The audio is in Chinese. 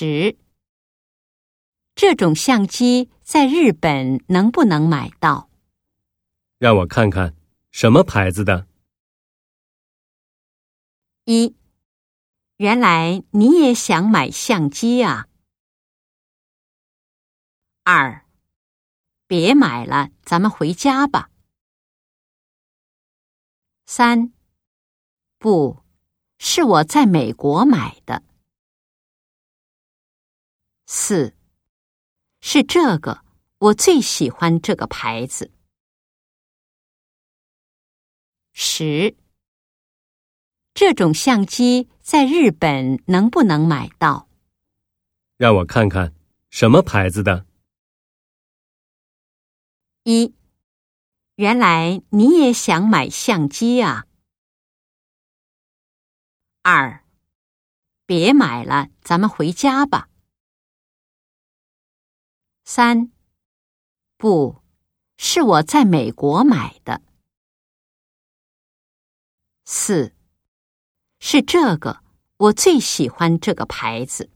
十，这种相机在日本能不能买到？让我看看，什么牌子的？一，原来你也想买相机啊。二，别买了，咱们回家吧。三，不是我在美国买的。四，是这个，我最喜欢这个牌子。十，这种相机在日本能不能买到？让我看看，什么牌子的？一，原来你也想买相机啊。二，别买了，咱们回家吧。三，不是我在美国买的。四，是这个，我最喜欢这个牌子。